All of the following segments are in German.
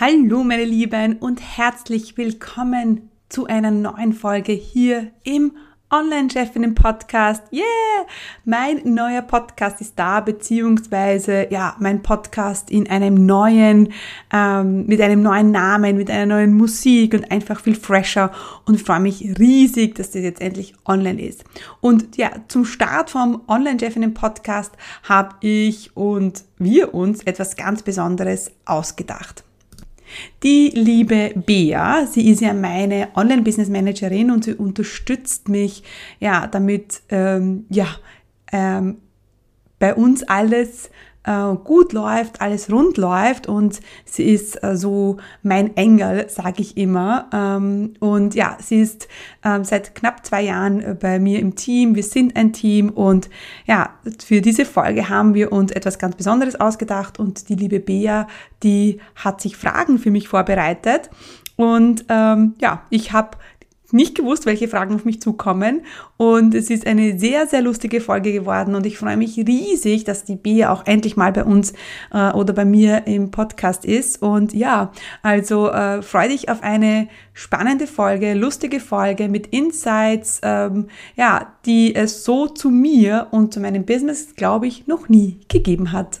Hallo meine Lieben und herzlich willkommen zu einer neuen Folge hier im Online-Chefinnen Podcast. Yeah! Mein neuer Podcast ist da, beziehungsweise ja, mein Podcast in einem neuen, ähm, mit einem neuen Namen, mit einer neuen Musik und einfach viel fresher und freue mich riesig, dass das jetzt endlich online ist. Und ja, zum Start vom Online-Chefinnen Podcast habe ich und wir uns etwas ganz Besonderes ausgedacht. Die liebe Bea, sie ist ja meine Online-Business-Managerin und sie unterstützt mich ja damit, ähm, ja, ähm, bei uns alles äh, gut läuft, alles rund läuft und sie ist äh, so mein Engel, sage ich immer. Ähm, und ja, sie ist ähm, seit knapp zwei Jahren äh, bei mir im Team. Wir sind ein Team und ja, für diese Folge haben wir uns etwas ganz Besonderes ausgedacht und die liebe Bea, die hat sich Fragen für mich vorbereitet. Und ähm, ja, ich habe nicht gewusst, welche Fragen auf mich zukommen. Und es ist eine sehr, sehr lustige Folge geworden. Und ich freue mich riesig, dass die Bea auch endlich mal bei uns äh, oder bei mir im Podcast ist. Und ja, also äh, freue dich auf eine spannende Folge, lustige Folge mit Insights, ähm, ja, die es so zu mir und zu meinem Business, glaube ich, noch nie gegeben hat.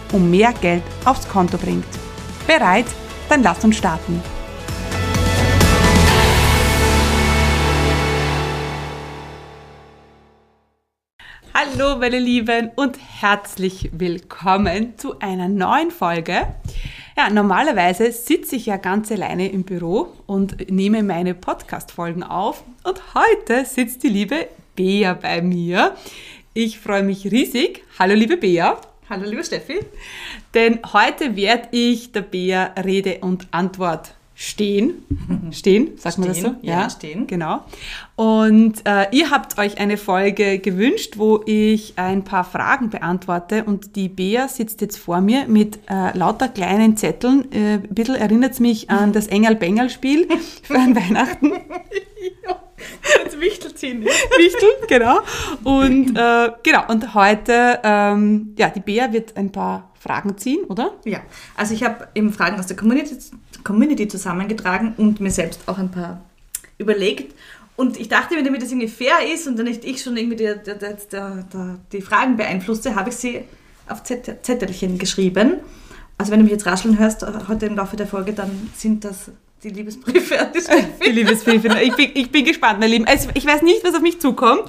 um mehr Geld aufs Konto bringt. Bereit? Dann lass uns starten. Hallo meine Lieben und herzlich willkommen zu einer neuen Folge. Ja, normalerweise sitze ich ja ganz alleine im Büro und nehme meine Podcast-Folgen auf und heute sitzt die liebe Bea bei mir. Ich freue mich riesig. Hallo liebe Bea. Hallo, liebe Steffi. Denn heute werde ich der Bea Rede und Antwort stehen. Stehen, sagt man das so? Ja, ja, stehen. Genau. Und äh, ihr habt euch eine Folge gewünscht, wo ich ein paar Fragen beantworte und die Bea sitzt jetzt vor mir mit äh, lauter kleinen Zetteln. Äh, ein bisschen erinnert es mich an das Engel-Bengel-Spiel für Weihnachten. ja. Das Wichtel ziehen. Wichtel, genau. Und äh, genau, und heute, ähm, ja, die Bea wird ein paar Fragen ziehen, oder? Ja, also ich habe eben Fragen aus der Community, Community zusammengetragen und mir selbst auch ein paar überlegt. Und ich dachte mir, damit das irgendwie fair ist und dann nicht ich schon irgendwie die, die, die, die Fragen beeinflusste, habe ich sie auf Zettelchen geschrieben. Also wenn du mich jetzt rascheln hörst, heute im Laufe der Folge, dann sind das die Liebesbriefe an die Steffi. Die Liebesbriefe. Ich bin, ich bin gespannt, meine Lieben. Also ich weiß nicht, was auf mich zukommt.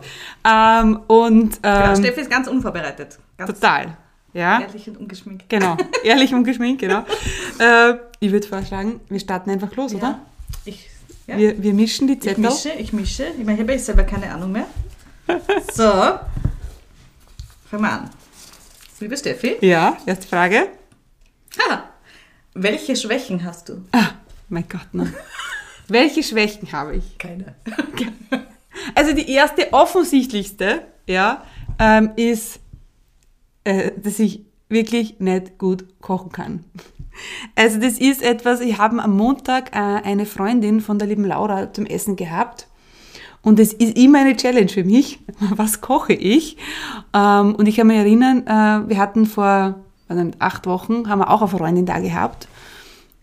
Ähm, und, ähm, genau, Steffi ist ganz unvorbereitet. Ganz total. Ja. Ehrlich und ungeschminkt. Genau. Ehrlich und ungeschminkt, genau. äh, ich würde vorschlagen, wir starten einfach los, ja. oder? Ich, ja. wir, wir mischen die Zettel. Ich mische, ich mische. Ich meine, ich habe ja selber keine Ahnung mehr. So. Fangen wir an. Liebe Steffi. Ja, erste Frage. Ha. Welche Schwächen hast du? Ah, mein Gott, ne? Welche Schwächen habe ich? Keine. Also die erste offensichtlichste, ja, ähm, ist, äh, dass ich wirklich nicht gut kochen kann. Also das ist etwas, ich habe am Montag äh, eine Freundin von der lieben Laura zum Essen gehabt. Und es ist immer eine Challenge für mich. Was koche ich? Ähm, und ich kann mich erinnern, äh, wir hatten vor acht Wochen, haben wir auch eine Freundin da gehabt.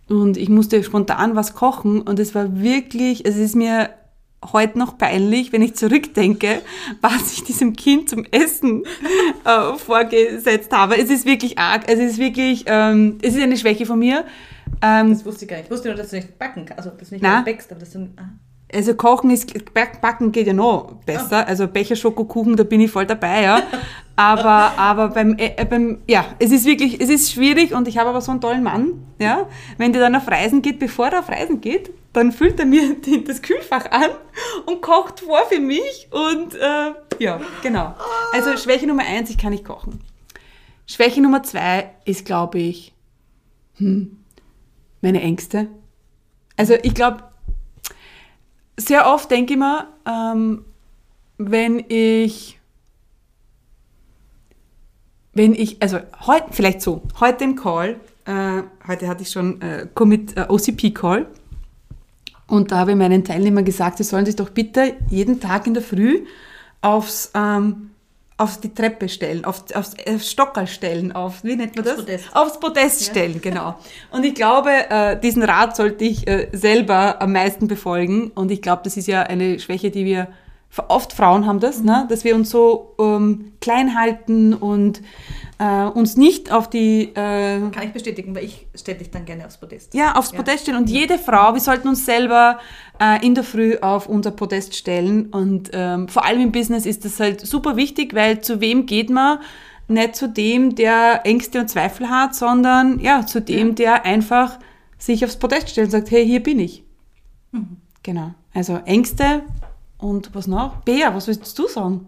Und ich musste spontan was kochen und es war wirklich, es ist mir heute noch peinlich, wenn ich zurückdenke, was ich diesem Kind zum Essen äh, vorgesetzt habe. Es ist wirklich arg, es ist wirklich, ähm, es ist eine Schwäche von mir. Ähm, das wusste ich gar nicht. Ich wusste nur, dass du nicht backen kannst, also dass du nicht na, backst, aber dass du... Ah. Also kochen ist, backen geht ja noch besser. Also Becher Schokokuchen, da bin ich voll dabei, ja. Aber, aber beim, äh, beim, ja, es ist wirklich, es ist schwierig und ich habe aber so einen tollen Mann, ja. Wenn der dann auf Reisen geht, bevor er auf Reisen geht, dann füllt er mir das Kühlfach an und kocht vor für mich und, äh, ja, genau. Also Schwäche Nummer eins, ich kann nicht kochen. Schwäche Nummer zwei ist, glaube ich, hm, meine Ängste. Also ich glaube, sehr oft denke ich mir, ähm, wenn ich, wenn ich, also heute, vielleicht so, heute im Call, äh, heute hatte ich schon äh, Commit, äh, OCP-Call und da habe ich meinen Teilnehmern gesagt, sie sollen sich doch bitte jeden Tag in der Früh aufs, ähm, auf die Treppe stellen, auf, aufs, aufs Stockerl stellen, auf, wie nennt man das? Aufs Podest. Aufs Podest Ja. stellen, genau. Und ich glaube, äh, diesen Rat sollte ich äh, selber am meisten befolgen. Und ich glaube, das ist ja eine Schwäche, die wir, oft Frauen haben das, ne? dass wir uns so ähm, klein halten und äh, uns nicht auf die äh, Kann ich bestätigen, weil ich stelle dich dann gerne aufs Podest. ja, aufs Ja. Podest stellen. Und jede Frau, wir sollten uns selber äh, in der Früh auf unser Podest stellen. Und ähm, vor allem im Business ist das halt super wichtig, weil zu wem geht man? Nicht zu dem, der Ängste und Zweifel hat, sondern ja, zu dem, Ja. der einfach sich aufs Podest stellt und sagt, hey, hier bin ich. Mhm. Genau. Also Ängste und was noch? Bea, was willst du sagen?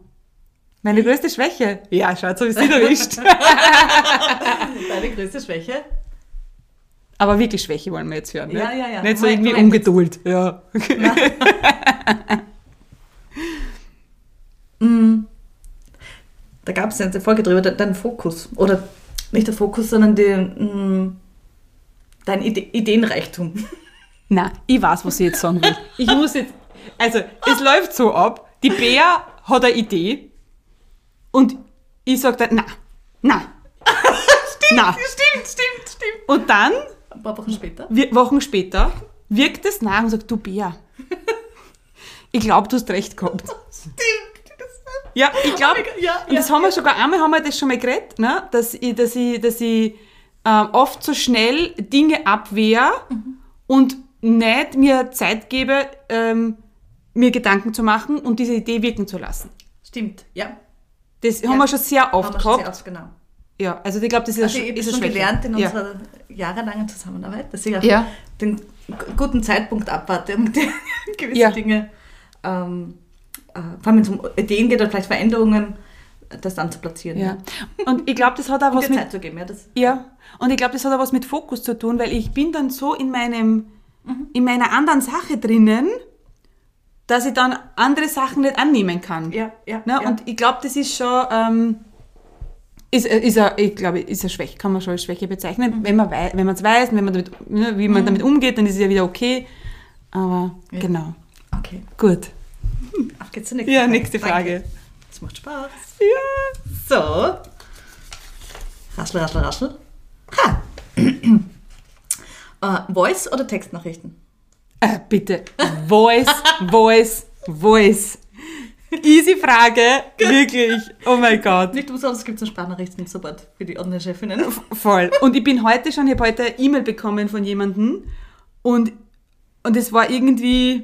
Meine größte Schwäche. Ja, schaut, so wie sie erwischt. Deine größte Schwäche? Aber wirklich Schwäche wollen wir jetzt hören. Ja, nicht? ja, ja. Nicht so irgendwie korrekt. Ungeduld. Ja. Mm. Da gab es eine Folge drüber, de- dein Fokus. Oder nicht der Fokus, sondern die, mm, dein Ide Ideenreichtum. Na, ich weiß, was ich jetzt sagen will. Ich muss jetzt, also es läuft so ab, die Bea hat eine Idee und ich sage dann, na, na, na. Stimmt, stimmt, stimmt. Und dann, Ein paar Wochen später. wir- Wochen später, wirkt es nach und sagt, du Bea, ich glaube, du hast recht gehabt. Stimmt. Ja, ich glaube, Ja, und das haben wir sogar einmal haben wir das schon mal geredet, ne? dass ich, dass ich, dass ich ähm, oft so schnell Dinge abwehre und nicht mir Zeit gebe, ähm, mir Gedanken zu machen und diese Idee wirken zu lassen. Stimmt, ja. Das Ja. haben wir schon sehr oft Haben wir schon gehabt. sehr oft, genau. Ja, also ich glaube, das ist, Also ich ist schon Schwäche. gelernt in ja. unserer jahrelangen Zusammenarbeit, dass ich auch Ja. den guten Zeitpunkt abwarte, um gewisse Ja. Dinge, ähm, äh, vor allem wenn es um Ideen geht oder vielleicht Veränderungen, das dann zu platzieren. Ja. Und ich glaube, das hat auch was mit Zeit zu geben, ja. Das, Ja, und ich glaube, das hat auch was mit Fokus zu tun, weil ich bin dann so in meinem, in meiner anderen Sache drinnen, dass ich dann andere Sachen nicht annehmen kann. ja, ja. Ne? ja. Und ich glaube, das ist schon, ähm, ist, ist a, ich glaube, ist eine Schwäche, kann man schon als Schwäche bezeichnen. Wenn man wei- wenn man es weiß, wenn man damit, ne, wie man damit umgeht, dann ist es ja wieder okay. Aber Ja. genau, okay, gut. auf geht's zur nächsten Ja, nächste Frage. Danke. Das macht Spaß. Ja. So. Raschel, raschel, raschel. Ha. äh, Voice oder Textnachrichten? Äh, bitte, Voice, Voice, Voice. Easy Frage, wirklich. Oh mein Gott. Nicht umsonst gibt es einen Sprachnachrichten-Support für die Online-Chefinnen. Voll. Und ich bin heute schon, ich habe heute eine E-Mail bekommen von jemandem und, und es war irgendwie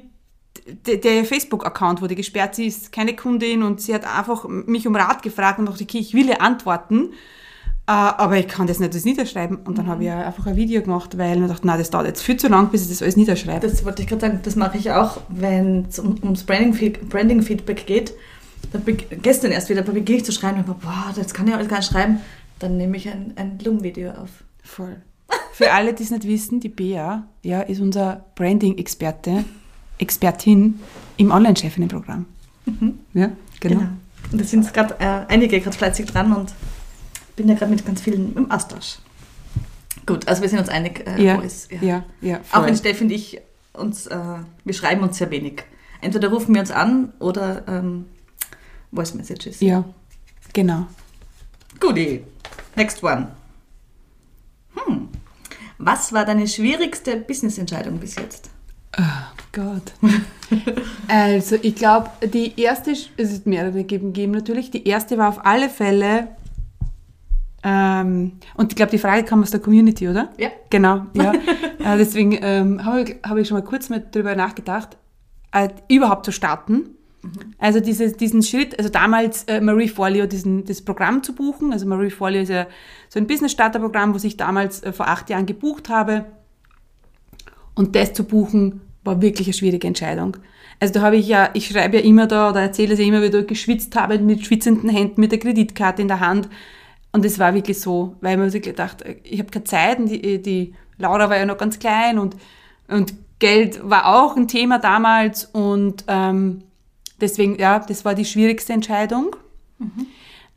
der, der Facebook-Account wurde gesperrt. Sie ist keine Kundin und sie hat einfach mich um Rat gefragt und dachte, okay, ich will ihr antworten, äh, aber ich kann das nicht alles niederschreiben. Und dann habe ich einfach ein Video gemacht, weil ich dachte, na, das dauert jetzt viel zu lang, bis ich das alles niederschreibe. Das wollte ich gerade sagen, das mache ich auch, wenn es um, ums Branding-Feed- Branding-Feedback geht. Da beg- gestern erst wieder beginne ich zu schreiben und ich, boah, das kann ich alles gar nicht schreiben. Dann nehme ich ein, ein Loom-Video auf. Voll. Für alle, die es nicht wissen, die Bea ja, ist unser Branding-Experte, Expertin im Online-Chefinnen-Programm. Ja, genau. Und da sind gerade äh, einige gerade fleißig dran und bin ja gerade mit ganz vielen im Austausch. Gut, also wir sind uns einig, äh, Ja, Voice, ja, ja, Auch voll. wenn Steffi und ich uns, äh, wir schreiben uns sehr wenig. Entweder rufen wir uns an oder ähm, Voice Messages. Ja, genau. Guti. Next one. Hm. Was war deine schwierigste Business-Entscheidung bis jetzt? Oh Gott. also, ich glaube, die erste, es ist mehrere gegeben natürlich. Die erste war auf alle Fälle, ähm, und ich glaube, die Frage kam aus der Community, oder? Ja. Genau, ja. äh, deswegen ähm, habe ich, hab ich schon mal kurz mal drüber nachgedacht, äh, überhaupt zu starten. Also diese, diesen Schritt, also damals äh, Marie Forleo, diesen, das Programm zu buchen. Also Marie Forleo ist ja so ein Business-Starter-Programm, was ich damals äh, vor acht Jahren gebucht habe. Und das zu buchen, war wirklich eine schwierige Entscheidung. Also da habe ich ja, ich schreibe ja immer da oder erzähle es ja immer, wie ich da geschwitzt habe mit schwitzenden Händen, mit der Kreditkarte in der Hand. Und es war wirklich so, weil man sich gedacht, ich habe keine Zeit und die, die Laura war ja noch ganz klein und, und Geld war auch ein Thema damals und ähm, deswegen, ja, das war die schwierigste Entscheidung. Mhm.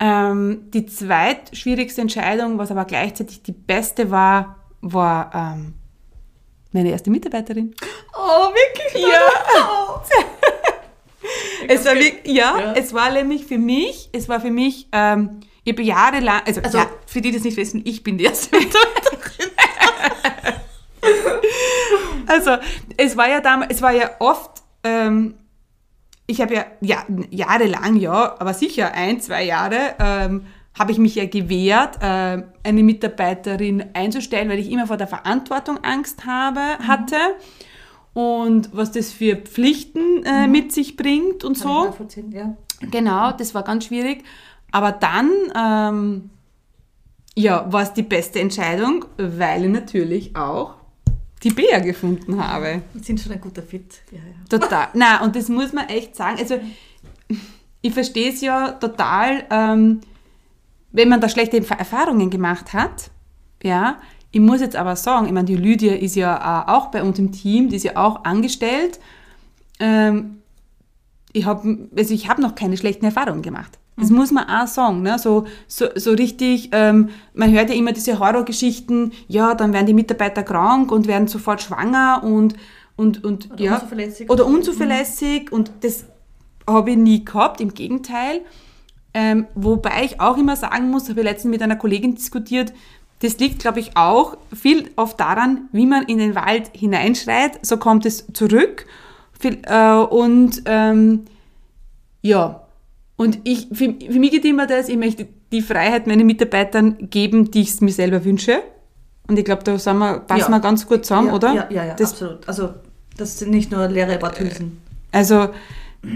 Ähm, die zweitschwierigste Entscheidung, was aber gleichzeitig die beste war, war ähm, meine erste Mitarbeiterin. Oh, wirklich? Ja. Oh. es war ja, ja, es war nämlich für mich, es war für mich, ähm, ich habe jahrelang, also, also ja, für die, die das nicht wissen, ich bin die erste Mitarbeiterin. also, es war ja damals, es war ja oft, ähm, ich habe ja, ja jahrelang, ja, aber sicher ein, zwei Jahre, ähm, habe ich mich ja gewehrt, äh, eine Mitarbeiterin einzustellen, weil ich immer vor der Verantwortung Angst habe, mhm. hatte und was das für Pflichten äh, mhm. mit sich bringt und Kann so. Ja. Genau, das war ganz schwierig. Aber dann, ähm, ja, war es die beste Entscheidung, weil ich natürlich auch die Bea gefunden habe. Wir sind schon ein guter Fit. Ja, ja. Total. Na, und das muss man echt sagen. Also, ich verstehe es ja total, ähm, wenn man da schlechte Erfahrungen gemacht hat, ja, ich muss jetzt aber sagen, ich meine, die Lydia ist ja auch bei uns im Team, die ist ja auch angestellt. Ähm, ich habe also hab noch keine schlechten Erfahrungen gemacht. Das mhm. muss man auch sagen. Ne? So, so, so richtig, ähm, man hört ja immer diese Horrorgeschichten, ja, dann werden die Mitarbeiter krank und werden sofort schwanger und, und, und oder ja, unzuverlässig. Oder unzuverlässig mhm. und das habe ich nie gehabt, im Gegenteil. Ähm, wobei ich auch immer sagen muss, habe ich letztens mit einer Kollegin diskutiert, das liegt, glaube ich, auch viel oft daran, wie man in den Wald hineinschreit, so kommt es zurück. Äh, und ähm, ja, und ich, für, für mich geht immer das, ich möchte die Freiheit meinen Mitarbeitern geben, die ich es mir selber wünsche. Und ich glaube, da sind wir, passen ja. wir ganz gut zusammen, ja, oder? Ja, ja, ja, das, absolut. Also das sind nicht nur leere Worthülsen. Also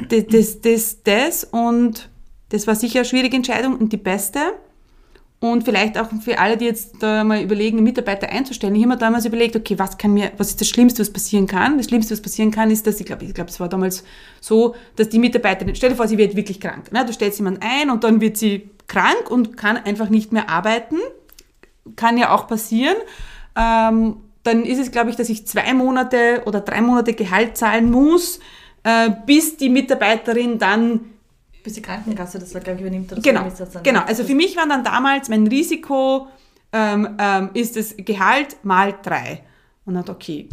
das, das, das, das und das war sicher eine schwierige Entscheidung und die beste. Und vielleicht auch für alle, die jetzt da mal überlegen, Mitarbeiter einzustellen. Ich habe mir damals überlegt, okay, was kann mir, was ist das Schlimmste, was passieren kann? Das Schlimmste, was passieren kann, ist, dass ich glaube, ich glaube, es war damals so, dass die Mitarbeiterin, stell dir vor, sie wird wirklich krank. Ne? Du stellst jemanden ein und dann wird sie krank und kann einfach nicht mehr arbeiten. Kann ja auch passieren. Ähm, dann ist es, glaube ich, dass ich zwei Monate oder drei Monate Gehalt zahlen muss, äh, bis die Mitarbeiterin dann bis die Krankenkasse das, glaube ich, übernimmt. Oder genau, so, genau. also für mich war dann damals mein Risiko, ähm, ähm, ist das Gehalt mal drei. Und dann okay,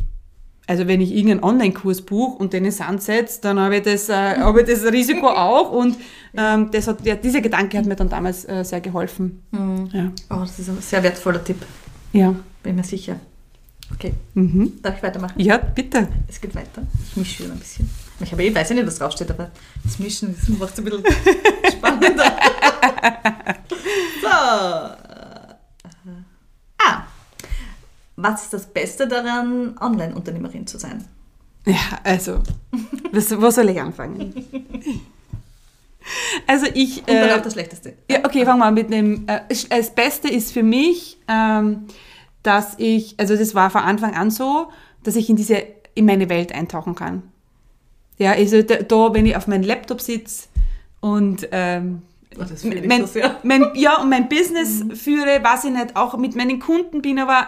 also wenn ich irgendeinen Online-Kurs buche und den Sand setze, dann habe ich, das, äh, habe ich das Risiko auch. Und ähm, das hat, ja, dieser Gedanke hat mir dann damals äh, sehr geholfen. Mhm. Ja. Oh, das ist ein sehr wertvoller Tipp. Ja. Bin mir sicher. Okay. Mhm. Darf ich weitermachen? Ja, bitte. Es geht weiter. Ich mische wieder ein bisschen. Ich habe eh, weiß ja nicht, was draufsteht, aber das Mischen macht es ein bisschen spannender. so. Ah. Was ist das Beste daran, Online-Unternehmerin zu sein? Ja, also, was, wo soll ich anfangen? Also ich... Und dann äh, auch das Schlechteste. Ja, okay, fangen wir an mit dem... Äh, das Beste ist für mich, ähm, dass ich, also das war von Anfang an so, dass ich in diese, in meine Welt eintauchen kann. Ja, also da, wenn ich auf meinem Laptop sitze und ähm, oh, mein, so mein, ja, und mein Business mhm. führe, was ich nicht, auch mit meinen Kunden bin, aber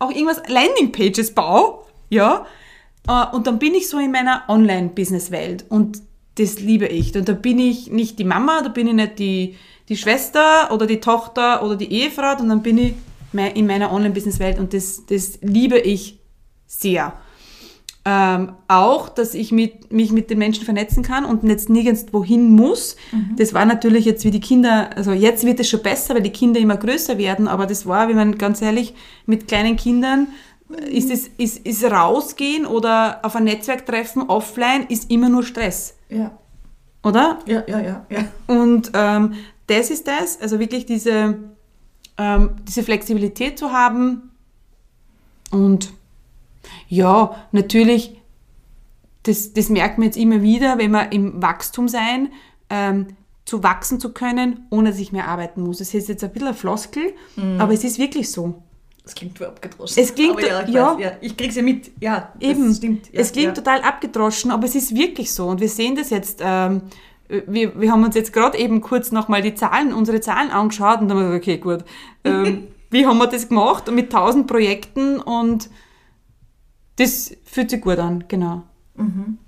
auch irgendwas Landingpages baue, ja, äh, und dann bin ich so in meiner Online-Business-Welt und das liebe ich. Und da bin ich nicht die Mama, da bin ich nicht die, die Schwester oder die Tochter oder die Ehefrau, sondern bin ich in meiner Online-Business-Welt und das, das liebe ich sehr. Ähm, auch, dass ich mit, mich mit den Menschen vernetzen kann und jetzt nirgends wohin muss. Mhm. Das war natürlich jetzt wie die Kinder, also jetzt wird es schon besser, weil die Kinder immer größer werden, aber das war, wenn man ganz ehrlich, mit kleinen Kindern ist es ist, ist rausgehen oder auf ein Netzwerk treffen offline ist immer nur Stress. Ja. Oder? Ja, ja, ja. ja. Und ähm, das ist das, also wirklich diese, ähm, diese Flexibilität zu haben und ja, natürlich, das, das merkt man jetzt immer wieder, wenn wir im Wachstum sein, ähm, zu wachsen zu können, ohne dass ich mehr arbeiten muss. Das ist jetzt ein bisschen ein Floskel, mm. aber es ist wirklich so. Das klingt abgedroschen. Es klingt, ja, ich, ja, ja, ich krieg's ja mit. Ja, eben. Stimmt. Ja, es klingt ja. total abgedroschen, aber es ist wirklich so. Und wir sehen das jetzt ähm, wir, wir haben uns jetzt gerade eben kurz nochmal die Zahlen, unsere Zahlen angeschaut und dann haben wir gesagt, okay, gut, ähm, wie haben wir das gemacht mit 1000 Projekten und das fühlt sich gut an, genau. Mhm.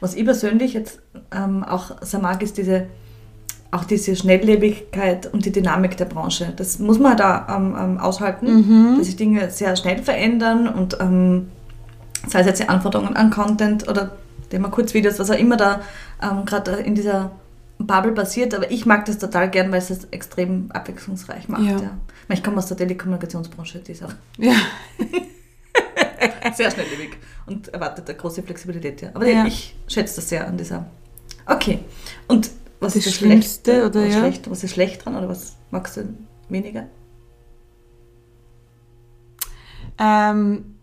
Was ich persönlich jetzt ähm, auch sehr mag, ist diese, auch diese Schnelllebigkeit und die Dynamik der Branche. Das muss man da ähm, ähm, aushalten, Mhm. dass sich Dinge sehr schnell verändern und ähm, sei es jetzt die Anforderungen an Content oder Thema Kurzvideos, was auch immer da ähm, gerade in dieser Bubble passiert. Aber ich mag das total gern, weil es das extrem abwechslungsreich macht. Ja. Ja. Ich, komme aus der Telekommunikationsbranche, die ist auch Ja, sehr schnelllebig und erwartet eine große Flexibilität. Ja. Aber Ja. ich schätze das sehr an dieser. Okay. Und was Das ist das Schlimmste, Schlechte oder was ja? Schlecht, was ist schlecht dran oder was magst du weniger? ähm,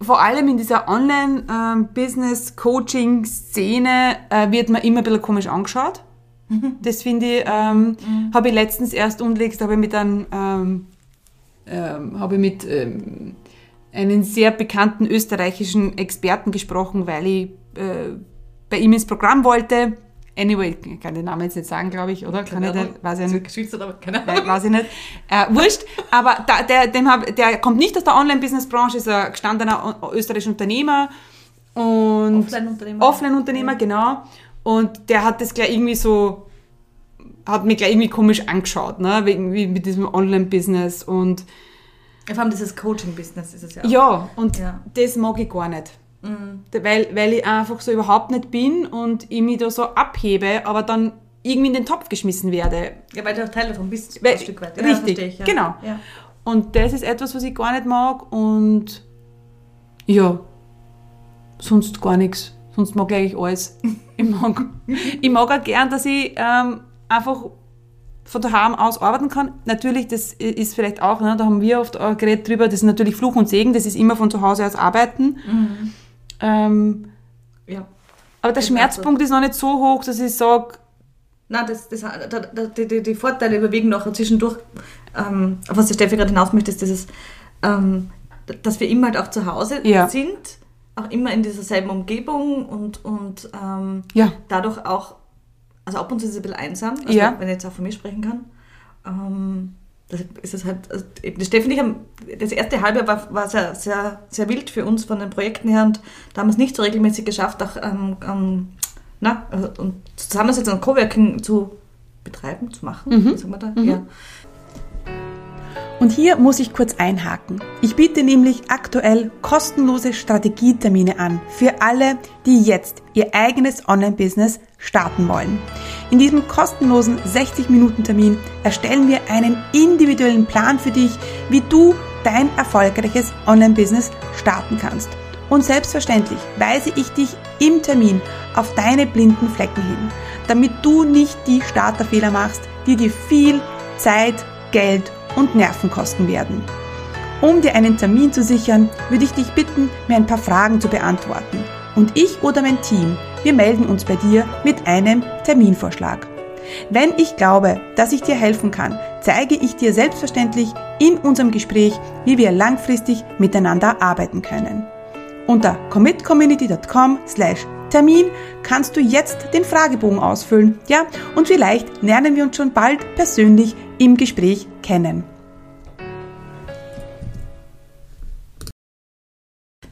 vor allem in dieser Online-Business-Coaching-Szene äh, wird man immer ein bisschen komisch angeschaut. Das finde ich, ähm, habe ich letztens erst unlängst, habe ich mit einem, ähm, ähm, habe ich mit einem sehr bekannten österreichischen Experten gesprochen, weil ich äh, bei ihm ins Programm wollte. Anyway, ich kann den Namen jetzt nicht sagen, glaube ich, oder? Kann ich nicht, weiß ich nicht. Geschützt aber keine Nein, weiß ich nicht. Äh, wurscht, aber da, der, dem hab, der kommt nicht aus der Online-Business-Branche, ist ein gestandener österreichischer Unternehmer und Offline-Unternehmer. Offline-Unternehmer, genau. Und der hat das gleich irgendwie so, hat mich gleich irgendwie komisch angeschaut, ne, wegen wie mit diesem Online-Business und Vor allem dieses Coaching-Business ist es ja. auch. ja, und Ja. das mag ich gar nicht. Mhm. Weil, weil ich einfach so überhaupt nicht bin und ich mich da so abhebe, aber dann irgendwie in den Topf geschmissen werde. Ja, weil du auch Teil davon bist, Weil- ein Stück weit. richtig, verstehe ich, ja. genau. Ja. Und das ist etwas, was ich gar nicht mag und ja, sonst gar nichts. Sonst mag ich eigentlich alles. Ich mag, ich mag auch gern, dass ich ähm, einfach von daheim aus arbeiten kann. Natürlich, das ist vielleicht auch, ne, da haben wir oft auch geredet drüber, das ist natürlich Fluch und Segen, das ist immer von zu Hause aus arbeiten. Mhm. Ähm, ja. aber der Das Schmerzpunkt ist noch nicht so hoch, dass ich sage, Nein, das, das, da, da, die, die, die Vorteile überwiegen noch zwischendurch. Ähm, auf was die Steffi gerade hinaus möchte, ist dieses, ähm, dass wir immer halt auch zu Hause Ja. sind, auch immer in dieser selben Umgebung und, und ähm, ja, dadurch auch, also ab und zu ist es ein bisschen einsam, also Ja. wenn ich jetzt auch von mir sprechen kann. Ähm, das ist es halt, also ich haben, das erste halbe war, war sehr, sehr, sehr wild für uns von den Projekten her und da haben wir es nicht so regelmäßig geschafft, auch ähm, ähm, na, also, und Zusammensetzung und Coworking zu betreiben, zu machen, Mhm. sagen wir da? Mhm. Ja. Und hier muss ich kurz einhaken. Ich biete nämlich aktuell kostenlose Strategietermine an für alle, die jetzt ihr eigenes Online-Business starten wollen. In diesem kostenlosen 60-Minuten-Termin erstellen wir einen individuellen Plan für dich, wie du dein erfolgreiches Online-Business starten kannst. Und selbstverständlich weise ich dich im Termin auf deine blinden Flecken hin, damit du nicht die Starterfehler machst, die dir viel Zeit, Geld und Nerven kosten werden. Um dir einen Termin zu sichern, würde ich dich bitten, mir ein paar Fragen zu beantworten. Und ich oder mein Team, wir melden uns bei dir mit einem Terminvorschlag. Wenn ich glaube, dass ich dir helfen kann, zeige ich dir selbstverständlich in unserem Gespräch, wie wir langfristig miteinander arbeiten können. Unter commitcommunity.com slash Termin kannst du jetzt den Fragebogen ausfüllen, ja, und vielleicht lernen wir uns schon bald persönlich im Gespräch kennen.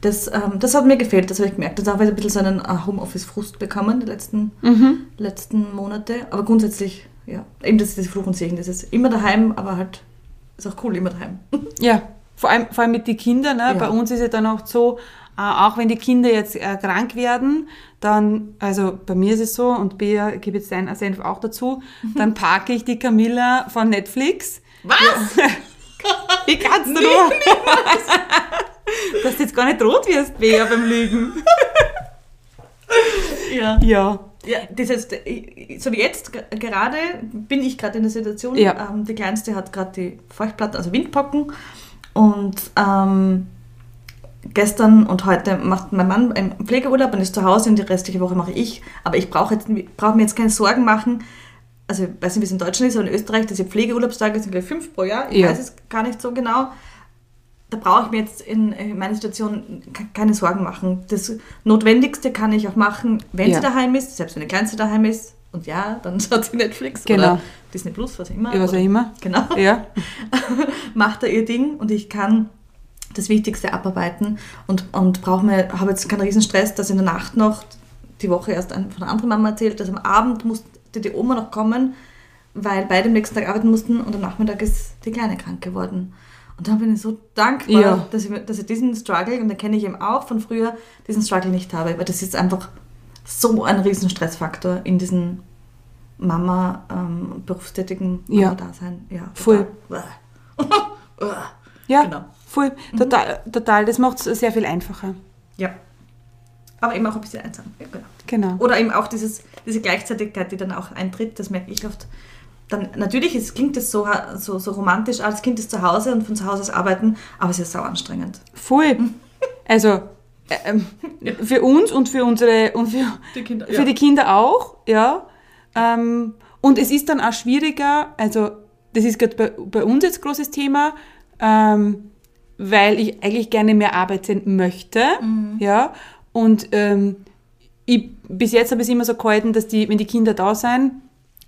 Das, ähm, das hat mir gefehlt, das habe ich gemerkt. Das habe ich ein bisschen so einen äh, Homeoffice-Frust bekommen die letzten, Mhm. letzten Monate. Aber grundsätzlich, ja, eben das ist das Fluch und Segen. Das ist immer daheim, aber halt, ist auch cool, immer daheim. Ja, vor allem, vor allem mit den Kindern. Ne? Ja. Bei uns ist es dann auch so, äh, auch wenn die Kinder jetzt äh, krank werden, dann, also bei mir ist es so, und Bea gebe jetzt deinen Senf auch dazu, dann parke ich die Camilla von Netflix. Was? Wie kannst du nur? Dass du jetzt gar nicht rot wirst, Bea, beim Lügen. Ja. Ja. Ja, das heißt, so wie jetzt gerade bin ich gerade in der Situation, Ja. ähm, die Kleinste hat gerade die Feuchtplatte, also Windpocken und ähm, gestern und heute macht mein Mann einen Pflegeurlaub und ist zu Hause und die restliche Woche mache ich, aber ich brauche jetzt brauche mir jetzt keine Sorgen machen, also ich weiß nicht, wie es in Deutschland ist, aber in Österreich, diese Pflegeurlaubstage sind gleich fünf pro Jahr, ich Ja. weiß es gar nicht so genau. Da brauche ich mir jetzt in, in meiner Situation ke- keine Sorgen machen. Das Notwendigste kann ich auch machen, wenn Ja. sie daheim ist, selbst wenn die Kleinste daheim ist. Und ja, dann schaut sie Netflix Genau. oder Disney Plus, was auch immer. Was auch immer. Genau. Ja. macht da ihr Ding und ich kann das Wichtigste abarbeiten und, und brauche mir, habe jetzt keinen riesen Stress, dass in der Nacht noch die Woche erst von einer anderen Mama erzählt, dass am Abend musste die Oma noch kommen, weil beide am nächsten Tag arbeiten mussten und am Nachmittag ist die Kleine krank geworden. Und da bin ich so dankbar, Ja. dass, ich, dass ich diesen Struggle, und den kenne ich eben auch von früher, diesen Struggle nicht habe, weil das ist einfach so ein riesen Stressfaktor in diesem Mama, ähm, berufstätigen Ja. Mama-Dasein. Ja, Voll. Ja, Genau. voll. Total, total. Das macht es sehr viel einfacher. Ja. Aber eben auch ein bisschen einsam. Ja, genau. Genau. Oder eben auch dieses, diese Gleichzeitigkeit, die dann auch eintritt, das merke ich oft. Dann, natürlich ist, klingt es so, so, so romantisch, als Kind ist zu Hause und von zu Hause aus arbeiten, aber es ist sau anstrengend. Voll. Also äh, ähm, für uns und für unsere und für, Die Kinder, für die Kinder auch, ja. Ähm, und es ist dann auch schwieriger, also das ist gerade bei, bei uns jetzt großes Thema, ähm, weil ich eigentlich gerne mehr arbeiten möchte, ja. Und ähm, ich, bis jetzt habe ich es immer so gehalten, dass die, wenn die Kinder da sind,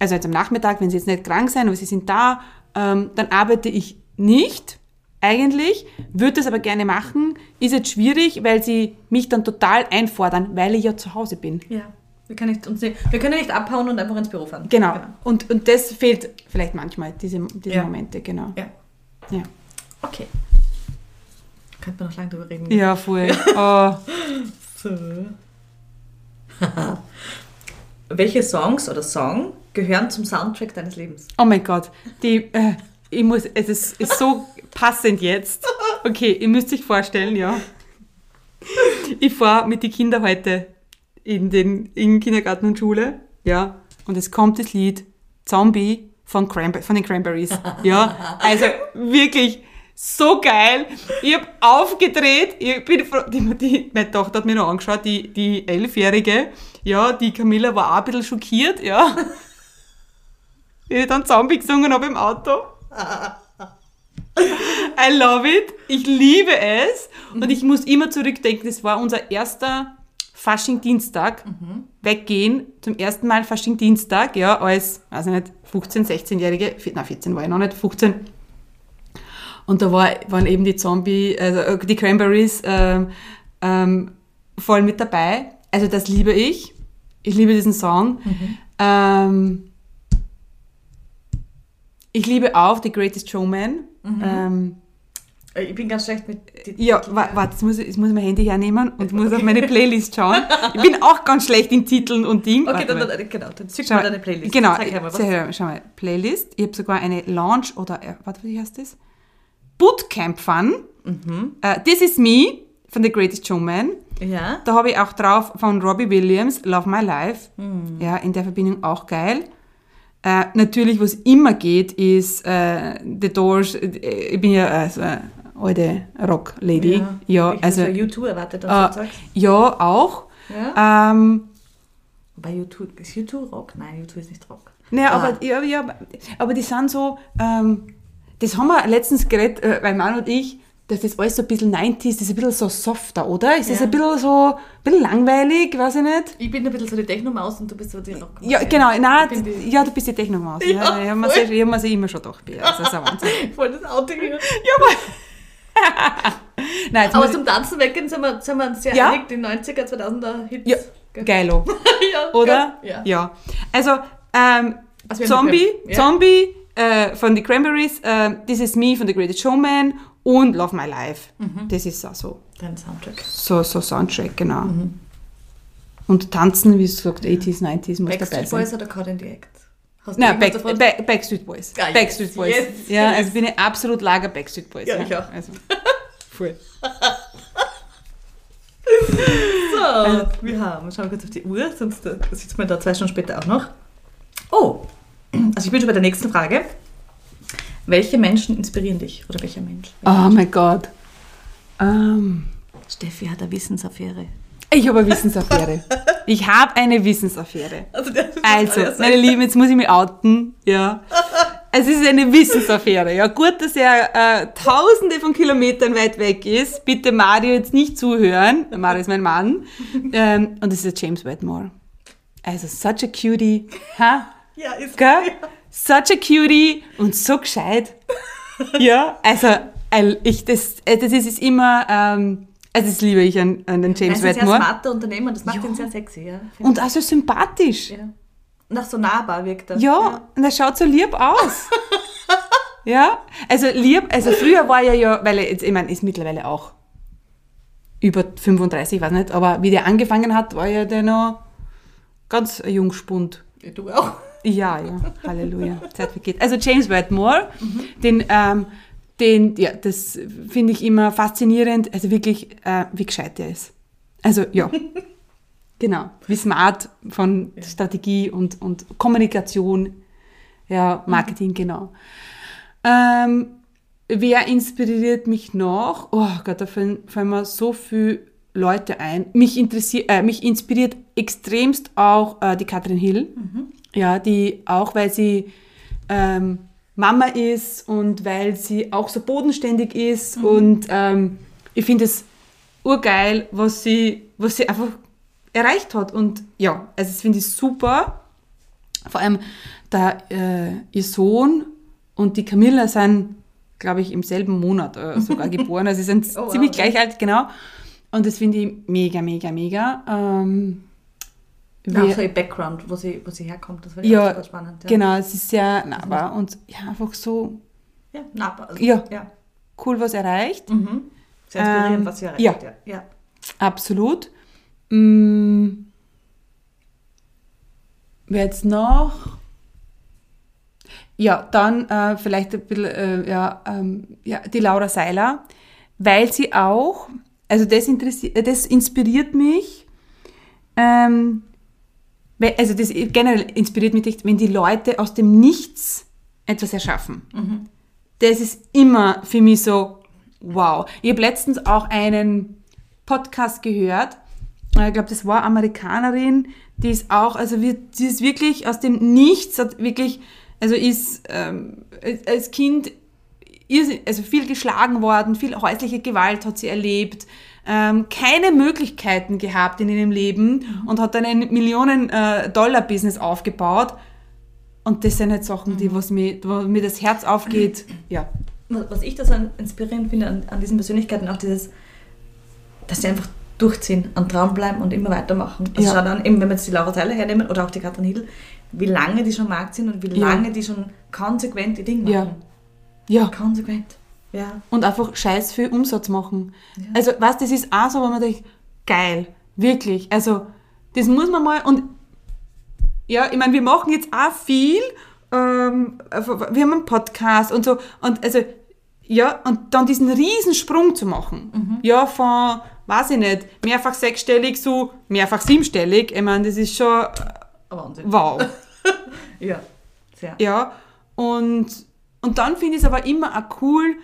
also jetzt am Nachmittag, wenn sie jetzt nicht krank sind, aber sie sind da, ähm, dann arbeite ich nicht eigentlich, würde das aber gerne machen, ist jetzt schwierig, weil sie mich dann total einfordern, weil ich ja zu Hause bin. Ja. Wir können, nicht, uns nicht, wir können nicht abhauen und einfach ins Büro fahren. Genau. Und, und das fehlt vielleicht manchmal, diese, diese Ja. Momente, genau. Ja. Ja, Okay. Könnte man noch lange drüber reden. ja voll. Oh. So. Welche Songs oder Song gehören zum Soundtrack deines Lebens? oh mein Gott, die, äh, ich muss, es ist, ist so passend jetzt. Okay, ihr müsst euch vorstellen, ja. Ich fahre mit den Kindern heute in den, in Kindergarten und Schule, ja, und es kommt das Lied Zombie von, Cranber von den Cranberries, ja, also wirklich so geil. Ich habe aufgedreht, ich bin froh, die, die, meine Tochter hat mir noch angeschaut, die, die Elfjährige, ja, die Camilla war auch ein bisschen schockiert, ja. Wie ich dann Zombie gesungen habe im Auto. I love it. Ich liebe es. Und ich muss immer zurückdenken, das war unser erster Fasching-Dienstag. Weggehen, zum ersten Mal Fasching-Dienstag, ja, als, weiß ich nicht, 15-, 16-Jährige, na 14 war ich noch nicht, 15. Und da war, waren eben die Zombie, also äh, die Cranberries ähm, ähm, voll mit dabei. Also das liebe ich. Ich liebe diesen Song. Ähm, ich liebe auch The Greatest Showman. Ähm, Äh, Ich bin ganz schlecht mit. ja, wa- warte, jetzt muss, ich, jetzt muss ich mein Handy hernehmen und muss auf meine Playlist schauen. Ich bin auch ganz schlecht in Titeln und Ding. Okay, dann, dann, genau, dann Schau mal deine Playlist. Genau, Zeig mal was. sehr, schau mal, Playlist. Ich habe sogar eine Launch oder, äh, warte, wie heißt das? Bootcamp Fun. Mhm. Äh, This Is Me von The Greatest Showman. Ja. Da habe ich auch drauf von Robbie Williams, Love My Life. Mhm. Ja, in der Verbindung auch geil. Äh, natürlich, was immer geht, ist äh, The Doors. Äh, ich bin ja äh, so eine alte Rock-Lady. Ja, ich also, also U2 erwartet, dass äh, ja, auch. Ja. Ähm, Bei U2, ist U2 Rock? Nein, U2 ist nicht Rock. Naja, Ah. aber, ja, ja, aber- die sind so, ähm, das haben wir letztens geredet, äh, mein Mann und ich, das alles so ein bisschen 90s, das ist ein bisschen so softer, oder? Ist das Ja. ein bisschen so, ein bisschen langweilig, weiß ich nicht? Ich bin ein bisschen so die Techno-Maus und du bist so die Rock. Ja, genau, nein, die- ja, du bist die Technomaus. Ja, Ja, ja, ich habe mir sie- ich hab mir sie immer schon gedacht, das ist ein Wahnsinn. Voll das Auto hier. Nein, jetzt Aber muss zum Tanzen weggehen sind wir, sind wir uns sehr Ja. einig, die 90er, 2000er Hits. ja, geilo, ja, oder? Ja. Ja. Also, ähm, Also Zombie, ja. Zombie äh, von The Cranberries, äh, This Is Me von The Greatest Showman und Love My Life. Mhm. Das ist auch so. Dein Soundtrack. So, so Soundtrack, genau. Mhm. Und tanzen, wie es gesagt, 80s, 90s muss dabei Backstreet sein. Boys oder Caught in the Act? Hast Nein, Back? Back, Backstreet Boys. Ah, yes, Backstreet Boys. yes, ja, yes. also bin ich absolut Lager Backstreet Boys. Ja, ich auch. Also, voll. So, wir haben, schauen wir kurz auf die Uhr, sonst äh, sitzen wir da zwei Stunden später auch noch. Oh, also ich bin schon bei der nächsten Frage. Welche Menschen inspirieren dich? Oder welcher Mensch? Oh mein Gott. Ähm, Steffi hat eine Wissensaffäre. ich habe eine Wissensaffäre. ich habe eine Wissensaffäre. Also, das ist Also, meine Lieben, jetzt muss ich mich outen. Ja. es ist eine Wissensaffäre. Ja, gut, dass er äh, tausende von Kilometern weit weg ist. Bitte Mario jetzt nicht zuhören. Mario ist mein Mann. Ähm, und es ist James Wetmore. Also, such a cutie. Ha? Ja, ist Gell? Such a cutie und so gescheit. Ja, also, äh, ich, das, äh, das ist, ist immer, ähm, also das liebe ich an, an den Er James ist ein sehr smarter Unternehmer, das macht Ja. ihn sehr sexy, ja. Und auch so sympathisch. ja. Und auch so nahbar wirkt er. Ja, und er schaut so lieb aus. ja, also lieb, also früher war er ja, weil er jetzt, ich meine, ist mittlerweile auch über 35, ich weiß nicht, aber wie der angefangen hat, war ja der noch ganz Jungspund. Ja, Du auch. Ja, ja, Halleluja, Zeit vergeht. Also James Wetmore, den, ähm, den, ja, das finde ich immer faszinierend, also wirklich, äh, wie gescheit der ist. Also, ja. Genau, wie smart von Strategie und, und Kommunikation, ja, Marketing, genau. Ähm, wer inspiriert mich noch? Oh Gott, da fallen, fallen mir so viele Leute ein. Mich, interessiert, äh, mich inspiriert extremst auch äh, die Katrin Hill. Ja, die auch, weil sie ähm, Mama ist und weil sie auch so bodenständig ist und ähm, ich finde es urgeil, was sie, was sie einfach erreicht hat und ja, also das finde ich super. Vor allem da äh, ihr Sohn und die Camilla sind, glaube ich, im selben Monat äh, sogar geboren. Also sie sind Oh, wow, ziemlich okay. gleich alt, genau. Und das finde ich mega, mega, mega. Ähm, Ja, so ihr Background, wo sie, wo sie herkommt, das war Ja, super spannend. Ja. Genau, es ist sehr nahbar und ja, einfach so Ja, nahbar. Also, Ja. ja. cool, was erreicht. Mhm. Sehr inspirierend, Ähm, was sie erreicht. ja. Ja. ja. Absolut. Mm. Wer jetzt noch? Ja, dann äh, vielleicht ein bisschen, äh, ja, ähm, ja, die Laura Seiler, weil sie auch, also das, äh, das inspiriert mich, ähm, also das generell inspiriert mich, wenn die Leute aus dem Nichts etwas erschaffen. Das ist immer für mich so, wow. Ich habe letztens auch einen Podcast gehört, äh, ich glaube, das war Amerikanerin, die ist auch, also wir, sie ist wirklich aus dem Nichts, hat wirklich, also ist ähm, als- Kind also viel geschlagen worden, viel häusliche Gewalt hat sie erlebt, ähm, keine Möglichkeiten gehabt in ihrem Leben und hat dann ein Millionen-Dollar-Business aufgebaut. Und das sind halt Sachen, die, was mir, wo mir das Herz aufgeht. Ja. Was ich da so inspirierend finde an, an diesen Persönlichkeiten, auch dieses, dass sie einfach durchziehen, an Traum bleiben und immer weitermachen. Also Ja. schau dann, eben wenn wir jetzt die Laura Seiler hernehmen oder auch die Katrin Hill, wie lange die schon am Markt sind und wie Ja. lange die schon konsequent die Dinge Ja. machen. Ja. Konsequent. Ja. und einfach scheiß viel Umsatz machen. Ja. Also, was das ist auch so, wo man denkt, geil, wirklich. Also, das muss man mal und ja, ich meine, wir machen jetzt auch viel, ähm, wir haben einen Podcast und so und also ja, und dann diesen Riesensprung zu machen. Ja, von, weiß ich nicht, mehrfach sechsstellig zu mehrfach siebenstellig. Ich meine, das ist schon äh, Wahnsinn. wow. Ja. Sehr. Ja, und, und dann finde ich es aber immer auch cool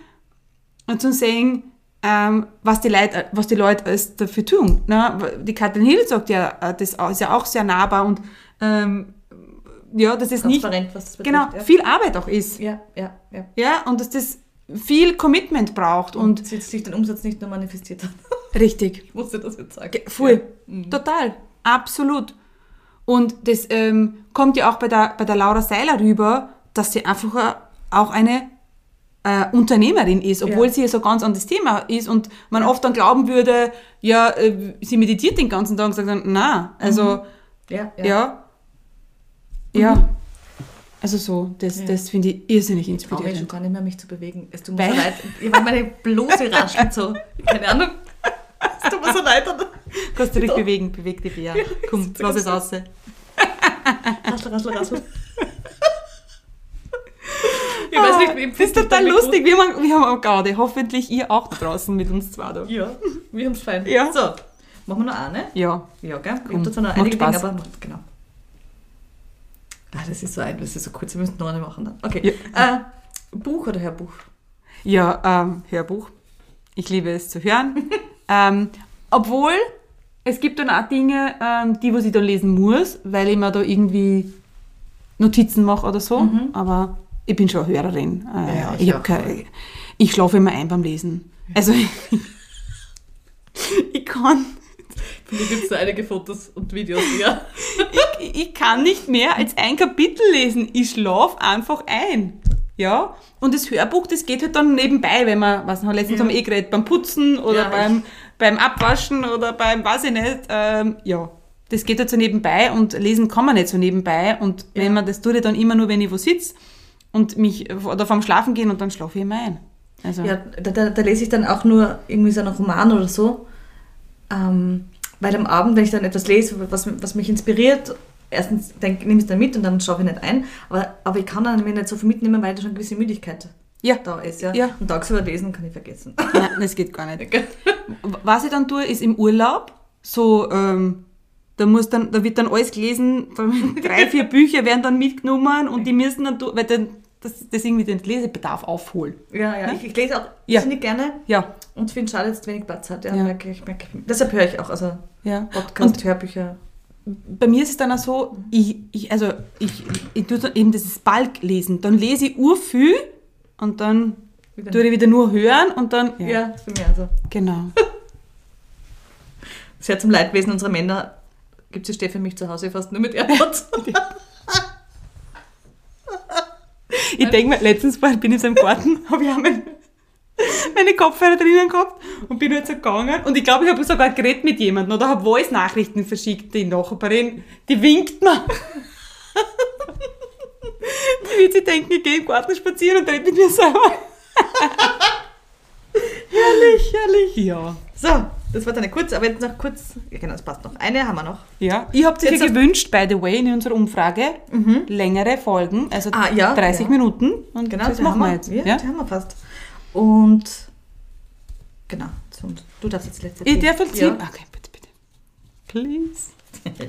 und zu sehen, ähm, was, die Leute, was die Leute alles dafür tun. Ne? Die Katrin Hill sagt ja, äh, das ist ja auch sehr nahbar und ähm, ja, dass es nicht das betrifft. genau, ja. viel Arbeit auch ist. Ja, ja, ja. Ja, und dass das viel Commitment braucht und Und sich den Umsatz nicht nur manifestiert hat. richtig. Ich musste das jetzt sagen. Ge- Voll. Mhm. Total. Absolut. Und das ähm, kommt ja auch bei der, bei der Laura Seiler rüber, dass sie einfach äh, auch eine äh, Unternehmerin ist, obwohl Ja. sie so ganz an das Thema ist und man oft dann glauben würde, ja, äh, sie meditiert den ganzen Tag und sagt dann, na, also, Ja, ja. ja, ja. Also so, das, Ja. das finde ich irrsinnig Ich traue mich schon inspirierend. gar nicht mehr, mich zu bewegen. Es tut mir so leid. Ich meine, meine Bluse raschelt so. Keine Ahnung. Es tut mir so leid. Kannst du dich bewegen, beweg dich ja. Komm, lass es ganz aus. Raschel, raschel, raschel. Ich weiß nicht, wie das ist total lustig. Wir haben, wir haben gerade. Hoffentlich ihr auch draußen mit uns zwei da. Ja, wir haben es fein. Ja. So, machen wir noch eine? Ja. Ja, gell? Ich habe dazu noch einige Dinge, aber macht- genau. Ah, das ist so ein, das ist so kurz, wir müssen noch eine machen dann. Okay. Ja. Äh, Buch oder Hörbuch? Ja, ähm, Hörbuch. Ich liebe es zu hören. ähm, obwohl, es gibt dann auch Dinge, ähm, die, was ich dann lesen muss, weil ich mir da irgendwie Notizen mache oder so. Mhm. Aber Ich bin schon Hörerin. Äh, Ja, ja, ich ich, keine, ich schlafe immer ein beim Lesen. Also ich kann, mir gibt es da einige Fotos und Videos, ja. ich, ich kann nicht mehr als ein Kapitel lesen. Ich schlafe einfach ein. Ja, und das Hörbuch, das geht halt dann nebenbei, wenn man, was noch letztens Ja. haben wir eh geredet, beim Putzen oder Ja, beim, beim Abwaschen oder beim, weiß ich nicht, ähm, ja. Das geht halt so nebenbei und lesen kann man nicht so nebenbei und Ja. wenn man, das tue ich dann immer nur, wenn ich wo sitze und mich, oder vorm Schlafen gehen und dann schlafe ich immer ein. Also, Ja, da, da, da lese ich dann auch nur irgendwie so einen Roman oder so. Ähm, weil am Abend, wenn ich dann etwas lese, was, was mich inspiriert, erstens denk, nehme ich es dann mit und dann schaue ich nicht ein. Aber, aber ich kann dann mir nicht so viel mitnehmen, weil da schon eine gewisse Müdigkeit ja. da ist. Ja? Ja. Und tagsüber lesen kann ich vergessen. Nein, das geht gar nicht. Was ich dann tue, ist im Urlaub, so, ähm, da muss dann, da wird dann alles gelesen, drei, vier Bücher werden dann mitgenommen und die müssen dann, weil dann, das, das irgendwie den Lesebedarf aufholen. Ja, ja, ich, ich lese auch Ja. ziemlich gerne Ja, und finde schade, dass es wenig Platz hat. Ja, Ja. Merke ich, merke. Deshalb höre ich auch, also ja. Podcast, Hörbücher. Bei mir ist es dann auch so, ich, ich, also, ich, ich tue dann eben dieses Balk-Lesen, dann lese ich urviel und dann Wieder- tue ich wieder nur hören und dann, ja, Ja, für mich also. genau. Sehr zum Leidwesen unserer Männer gibt es Steffi mich zu Hause fast nur mit AirPods. Ich denke mir, letztens war, bin ich so im Garten, habe ich auch mein, meine Kopfhörer drinnen gehabt und bin halt so gegangen. Und ich glaube, ich habe sogar geredet mit jemandem oder habe Voice-Nachrichten verschickt. Die Nachbarin, die winkt mir. Die wird sich denken, ich gehe im Garten spazieren und rede mit mir selber. herrlich, herrlich. Ja. So, das war dann eine kurze, aber jetzt noch kurz. Ja, genau, das passt noch. Eine haben wir noch. Ja, ich habe dir Jetzt hast- gewünscht, by the way, in unserer Umfrage, längere Folgen, also Ah, ja, 30 ja. Minuten. Und Genau, das machen wir jetzt. Ja, Ja? die haben wir fast. Und genau, und du darfst jetzt letzte Ich darf jetzt? Ja. Okay, bitte, bitte. Please.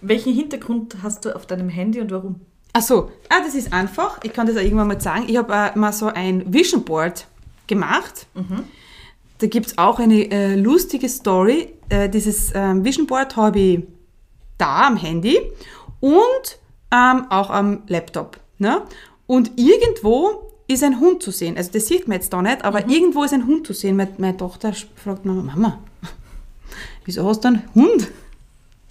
Welchen Hintergrund hast du auf deinem Handy und warum? Ach so, ah, das ist einfach. Ich kann das auch irgendwann mal sagen. Ich habe äh, mal so ein Vision Board gemacht. Da gibt es auch eine äh, lustige Story. Äh, dieses ähm, Vision Board habe ich da am Handy und ähm, auch am Laptop. Ne? Und irgendwo ist ein Hund zu sehen. Also das sieht man jetzt da nicht, aber irgendwo ist ein Hund zu sehen. Meine, meine Tochter fragt mir, Mama, wieso hast du einen Hund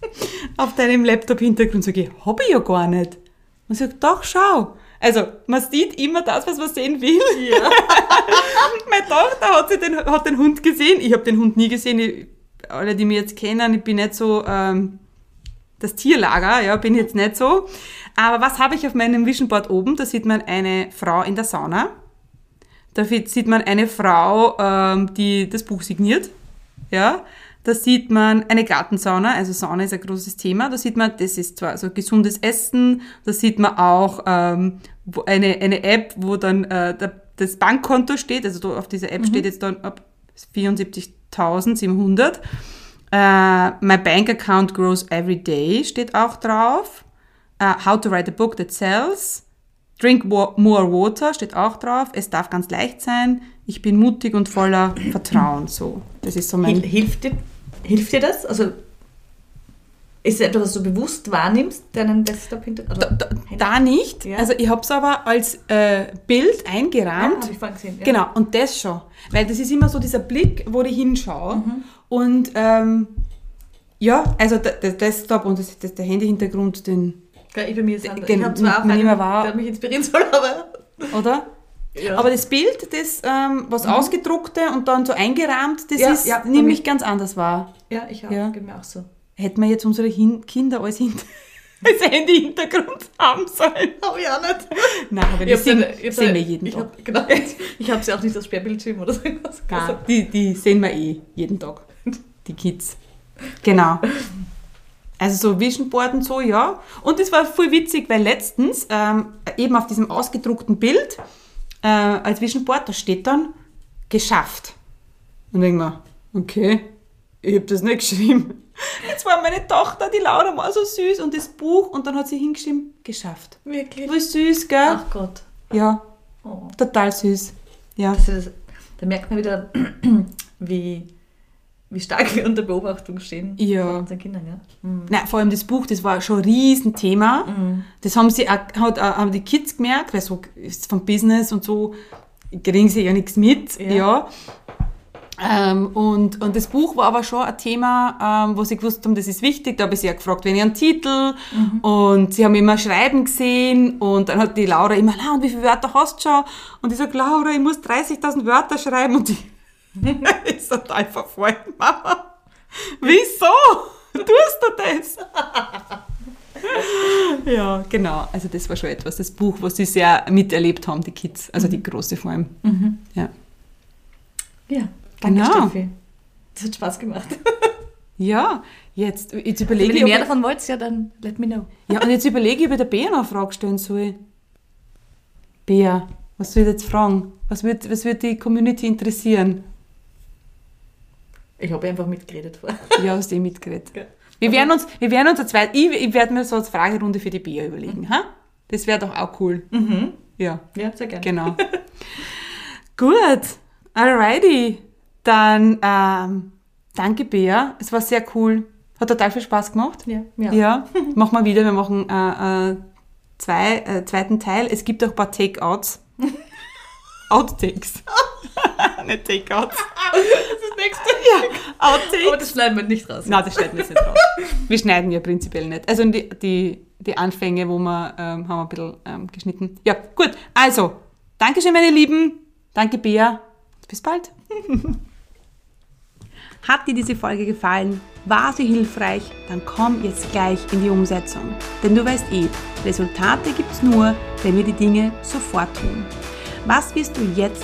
auf deinem Laptop-Hintergrund? Sag ich, habe ich ja gar nicht. Man sagt, doch, schau. Also, man sieht immer das, was man sehen will. Ja. Meine Tochter hat, sie den, hat den Hund gesehen. Ich habe den Hund nie gesehen. Ich, alle, die mich jetzt kennen, ich bin nicht so ähm, das Tierlager, ja, bin jetzt nicht so. Aber was habe ich auf meinem Vision Board oben? Da sieht man eine Frau in der Sauna. Da sieht man eine Frau, ähm, die das Buch signiert. Ja. Da sieht man eine Gartensauna, also Sauna ist ein großes Thema. Da sieht man, das ist zwar so gesundes Essen. Da sieht man auch ähm, eine, eine App, wo dann äh, das Bankkonto steht. Also auf dieser App steht jetzt dann ab 74.700. Äh, my bank account grows every day steht auch drauf. Äh, how to write a book that sells. Drink more water steht auch drauf. Es darf ganz leicht sein. Ich bin mutig und voller Vertrauen. So, das ist so mein. Hil- Hilft dir, hilft dir das? Also ist es etwas, was du bewusst wahrnimmst, deinen Desktop hinter? Da, da, da nicht. Ja. Also ich habe es aber als äh, Bild Ja, eingerahmt. habe ich vorhin gesehen. Ja. Genau, und das schon. Weil das ist immer so dieser Blick, wo ich hinschaue. Mhm. Und ähm, ja, also der, der Desktop und das, das, der Handyhintergrund, den, Ja, ich bei mir ist anders. Gen- Ich habe zwar auch einen, der mich inspirieren soll, aber... oder? Ja. Aber das Bild, das ähm, was ausgedruckte und dann so eingerahmt, das Mhm. Ja, ist ja, nämlich ganz anders wahr. ja, ich auch. Ja. Geht mir auch so. Hätten wir jetzt unsere Hin Kinder als, Hin als Handy-Hintergrund haben sollen. Habe ich auch nicht. Nein, aber das sehen, eine- sehen wir jeden ich Tag. hab, genau, ich habe sie auch nicht als Sperrbildschirm oder so. Nein, die, die sehen wir eh jeden Tag. Die Kids. Genau. Also so Vision Board und so, ja. Und das war voll witzig, weil letztens ähm, eben auf diesem ausgedruckten Bild äh, als Vision Board, da steht dann geschafft. Und denke mir, okay, ich habe das nicht geschrieben. Jetzt war meine Tochter, die Laura, war so süß und das Buch und dann hat sie hingeschrieben, geschafft. Wirklich? Voll süß, gell? Ach Gott. Ja, Oh. total süß. Ja. Das, da merkt man wieder, wie, wie stark wir unter Beobachtung stehen Ja. von unseren Kindern. Ja? Mhm. Nein, vor allem das Buch, das war schon ein Riesenthema. Das haben sie auch, hat, auch- haben die Kids gemerkt, weil so ist vom Business und so kriegen sie ja nichts mit. Ja. Ja. Ähm, und, und das Buch war aber schon ein Thema, ähm, wo sie gewusst haben, das ist wichtig. Da habe ich sie auch gefragt, wenn ich einen Titel. Und sie haben immer Schreiben gesehen. Und dann hat die Laura immer, na, und wie viele Wörter hast du schon? Und ich sage, Laura, ich muss 30.000 Wörter schreiben. Und die ist total verfolgt, Mama. Wieso? Tust du das? ja, genau. Also das war schon etwas, das Buch, was sie sehr miterlebt haben, die Kids. Also die Große vor allem. Ja. Ja, danke Genau. Steffi. Das hat Spaß gemacht. Ja, jetzt, jetzt überlege Wenn ich, ihr mehr ich, davon wollt, ja, dann let me know. ja, und jetzt überlege ich, ob ich der Bea noch eine Frage stellen soll. Bea, was soll ich jetzt fragen? Was wird, was wird die Community interessieren? Ich habe einfach mitgeredet vor. Ja, hast du eh mitgeredet. Ja. Wir werden uns, wir werden uns eine zweite, ich, ich werde mir so als Fragerunde für die Bea überlegen, ha? Das wäre doch auch cool. Mhm. Ja, Ja, sehr gerne. genau. Gut, alrighty. Dann ähm, danke Bea, es war sehr cool. Hat total viel Spaß gemacht. Ja, ja. Ja, machen wir wieder. Wir machen äh, äh, zwei, äh, zweiten Teil. Es gibt auch ein paar Takeouts. Outtakes. Nicht Takeouts. Das nächste. Outtakes. Aber das schneiden wir nicht raus. Nein, das schneiden wir jetzt nicht raus. Wir schneiden ja prinzipiell nicht. Also die, die, die Anfänge, wo wir, ähm, haben wir ein bisschen ähm, geschnitten. Ja, gut. Also, Dankeschön, meine Lieben. Danke, Bea. Bis bald. Hat dir diese Folge gefallen? War sie hilfreich? Dann komm jetzt gleich in die Umsetzung. Denn du weißt eh, Resultate gibt's nur, wenn wir die Dinge sofort tun. Was wirst du jetzt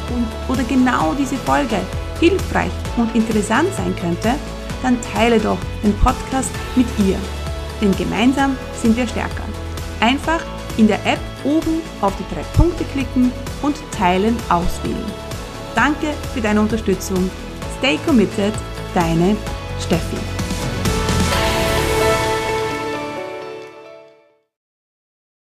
und oder genau diese Folge hilfreich und interessant sein könnte, dann teile doch den Podcast mit ihr. Denn gemeinsam sind wir stärker. Einfach in der App oben auf die drei Punkte klicken und Teilen auswählen. Danke für deine Unterstützung. Stay committed, deine Steffi.